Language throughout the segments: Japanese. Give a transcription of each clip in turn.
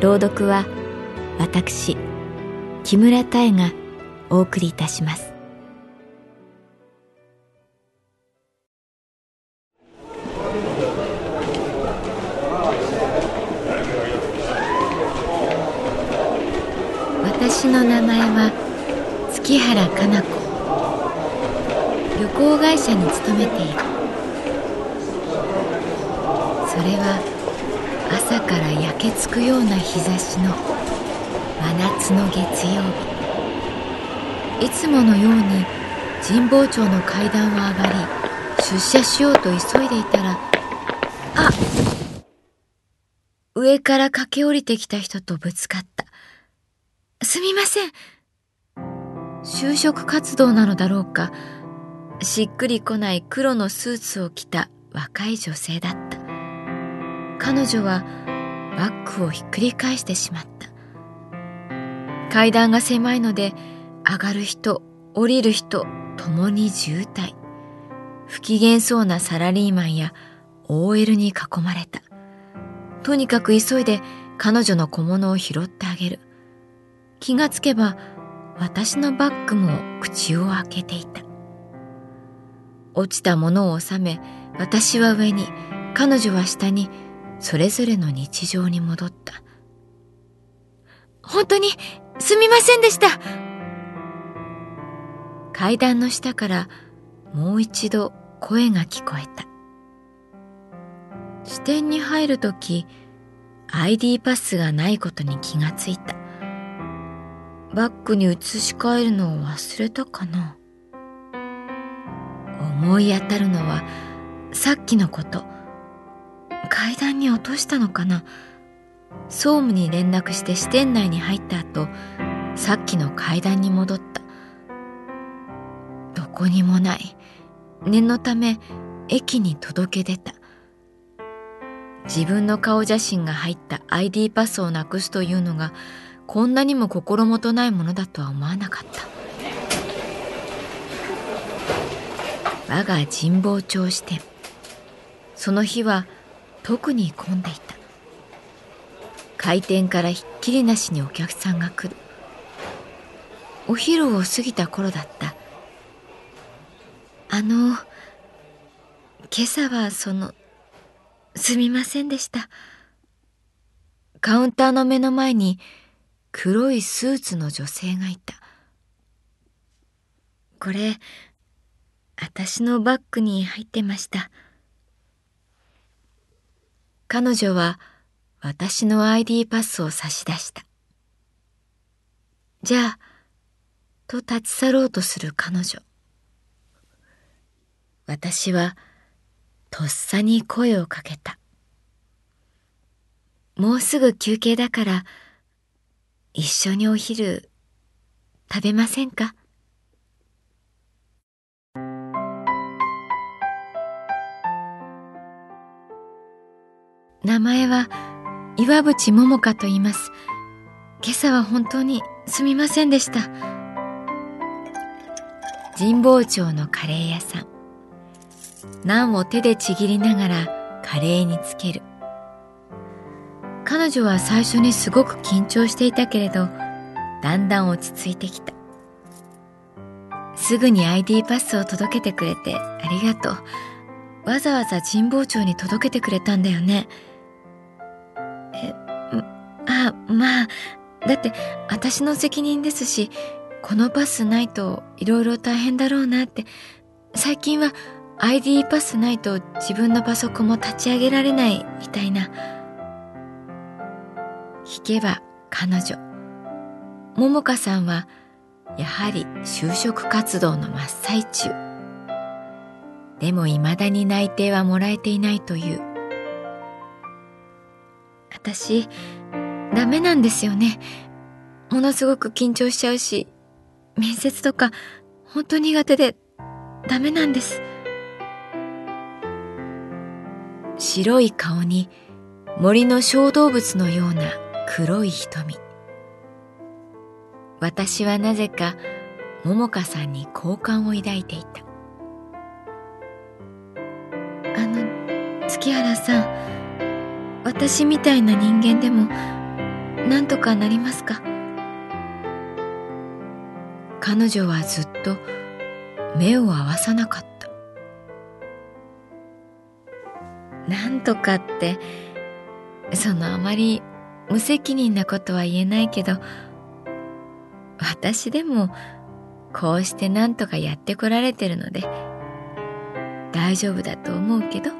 朗読は私木村多江がお送りいたします。私の名前は月原かな子。旅行会社に勤めている。それはけつくような日差しの真夏の月曜日。いつものように神保町の階段を上がり出社しようと急いでいたらあ上から駆け下りてきた人とぶつかった。すみません。就職活動なのだろうか。しっくりこない黒のスーツを着た若い女性だった。彼女はバッグをひっくり返してしまった。階段が狭いので上がる人降りる人ともに渋滞。不機嫌そうなサラリーマンや OL に囲まれた。とにかく急いで彼女の小物を拾ってあげる。気がつけば私のバッグも口を開けていた。落ちたものを収め私は上に彼女は下にそれぞれの日常に戻った。本当にすみませんでした。階段の下からもう一度声が聞こえた。支店に入るとき ID パスがないことに気がついた。バッグに移し替えるのを忘れたかな。思い当たるのはさっきのこと。階段に落としたのかな？総務に連絡して支店内に入った後さっきの階段に戻った。どこにもない。念のため駅に届け出た。自分の顔写真が入った ID パスをなくすというのがこんなにも心もとないものだとは思わなかった。我が神保町支店。その日は特に混んでいた。開店からひっきりなしにお客さんが来る。お昼を過ぎた頃だった。あの今朝はそのすみませんでした。カウンターの目の前に黒いスーツの女性がいた。これ私のバッグに入ってました。彼女は私の ID パスを差し出した。じゃあ、と立ち去ろうとする彼女。私はとっさに声をかけた。もうすぐ休憩だから一緒にお昼食べませんか？名前は岩渕桃香と言います。今朝は本当にすみませんでした。神保町のカレー屋さん。ナンを手でちぎりながらカレーにつける。彼女は最初にすごく緊張していたけれど、だんだん落ち着いてきた。すぐに ID パスを届けてくれてありがとう。わざわざ神保町に届けてくれたんだよね。あまあだって私の責任ですしこのパスないといろいろ大変だろうなって最近は ID パスないと自分のパソコンも立ち上げられないみたいな。聞けば彼女。桃香さんはやはり就職活動の真っ最中。でも未だに内定はもらえていないという。私ダメなんですよね。ものすごく緊張しちゃうし面接とか本当苦手でダメなんです。白い顔に森の小動物のような黒い瞳。私はなぜか桃香さんに好感を抱いていた。あの月原さん私みたいな人間でも何とかなりますか？彼女はずっと目を合わさなかった。なんとかってそのあまり無責任なことは言えないけど私でもこうして何とかやってこられてるので大丈夫だと思うけど。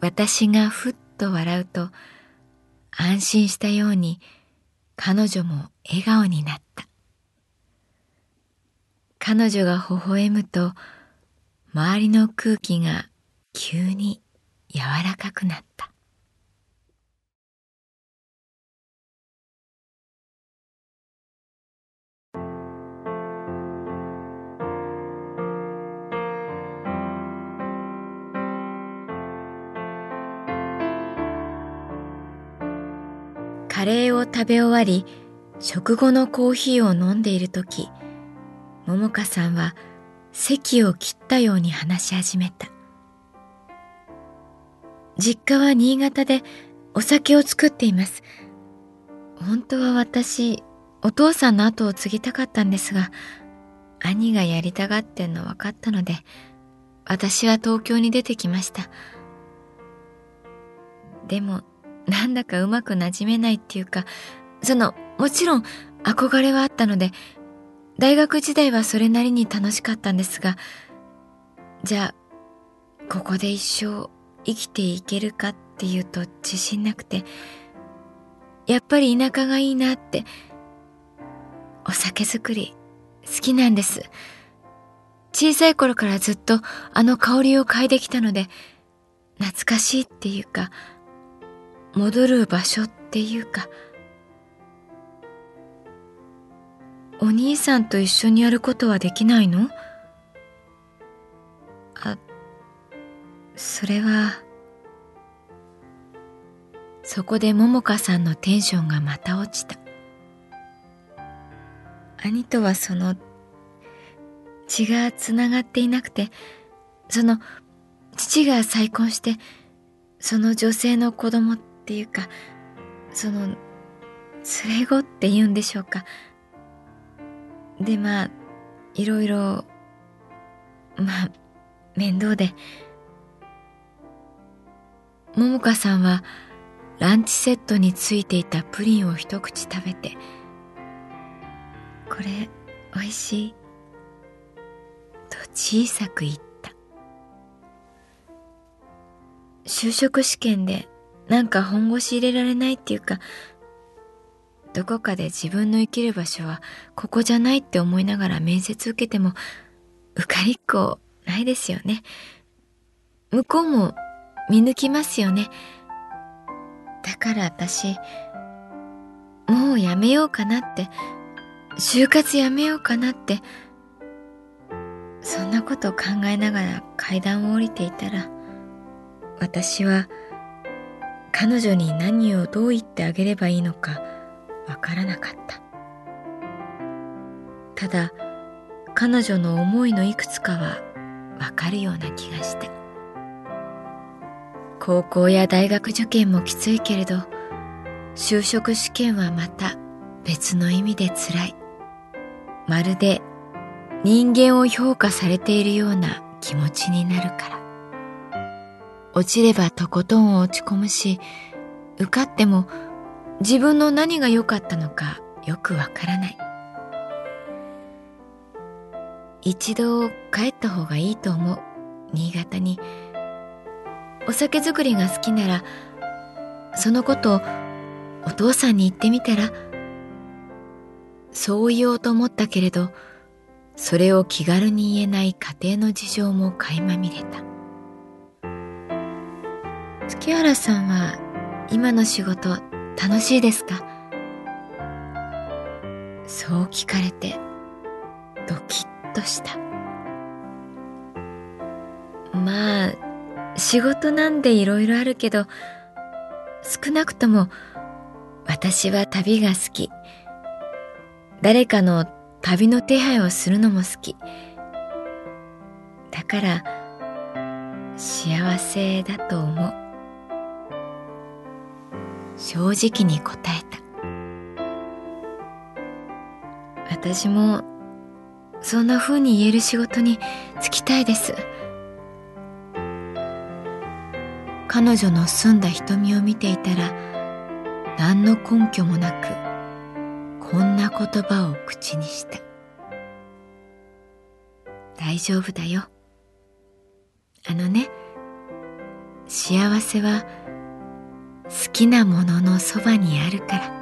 私がふっと笑うと安心したように彼女も笑顔になった。彼女が微笑むと周りの空気が急に柔らかくなった。カレーを食べ終わり食後のコーヒーを飲んでいる時桃香さんは席を切ったように話し始めた。実家は新潟でお酒を作っています。本当は私お父さんの後を継ぎたかったんですが兄がやりたがってんの分かったので私は東京に出てきました。でもなんだかうまくなじめないっていうかそのもちろん憧れはあったので大学時代はそれなりに楽しかったんですがじゃあここで一生生きていけるかっていうと自信なくてやっぱり田舎がいいなってお酒作り好きなんです。小さい頃からずっとあの香りを嗅いできたので懐かしいっていうか戻る場所っていうかお兄さんと一緒にやることはできないの？あそれはそこで桃香さんのテンションがまた落ちた。兄とはその血がつながっていなくてその父が再婚してその女性の子供ってっていうかその連れ子って言うんでしょうか。でまあいろいろまあ面倒で。桃香さんはランチセットについていたプリンを一口食べて「これおいしい」と小さく言った。就職試験でなんか本腰入れられないっていうか、どこかで自分の生きる場所はここじゃないって思いながら面接受けても受かりっこないですよね。向こうも見抜きますよね。だから私、もうやめようかなって、就活やめようかなって、そんなこと考えながら階段を降りていたら、私は彼女に何をどう言ってあげればいいのかわからなかった。ただ彼女の思いのいくつかはわかるような気がした高校や大学受験もきついけれど就職試験はまた別の意味で辛い。まるで人間を評価されているような気持ちになるから。落ちればとことん落ち込むし受かっても自分の何が良かったのかよくわからない。一度帰った方がいいと思う。新潟に。お酒作りが好きならそのことお父さんに言ってみたらそう言おうと思ったけれどそれを気軽に言えない家庭の事情も垣間見れた。月原さんは今の仕事楽しいですか？そう聞かれてドキッとした。まあ仕事なんでいろいろあるけど少なくとも私は旅が好き。誰かの旅の手配をするのも好き。だから幸せだと思う。正直に答えた。私もそんな風に言える仕事に就きたいです。彼女の澄んだ瞳を見ていたら何の根拠もなくこんな言葉を口にした。大丈夫だよ。あのね幸せは好きなもののそばにあるから。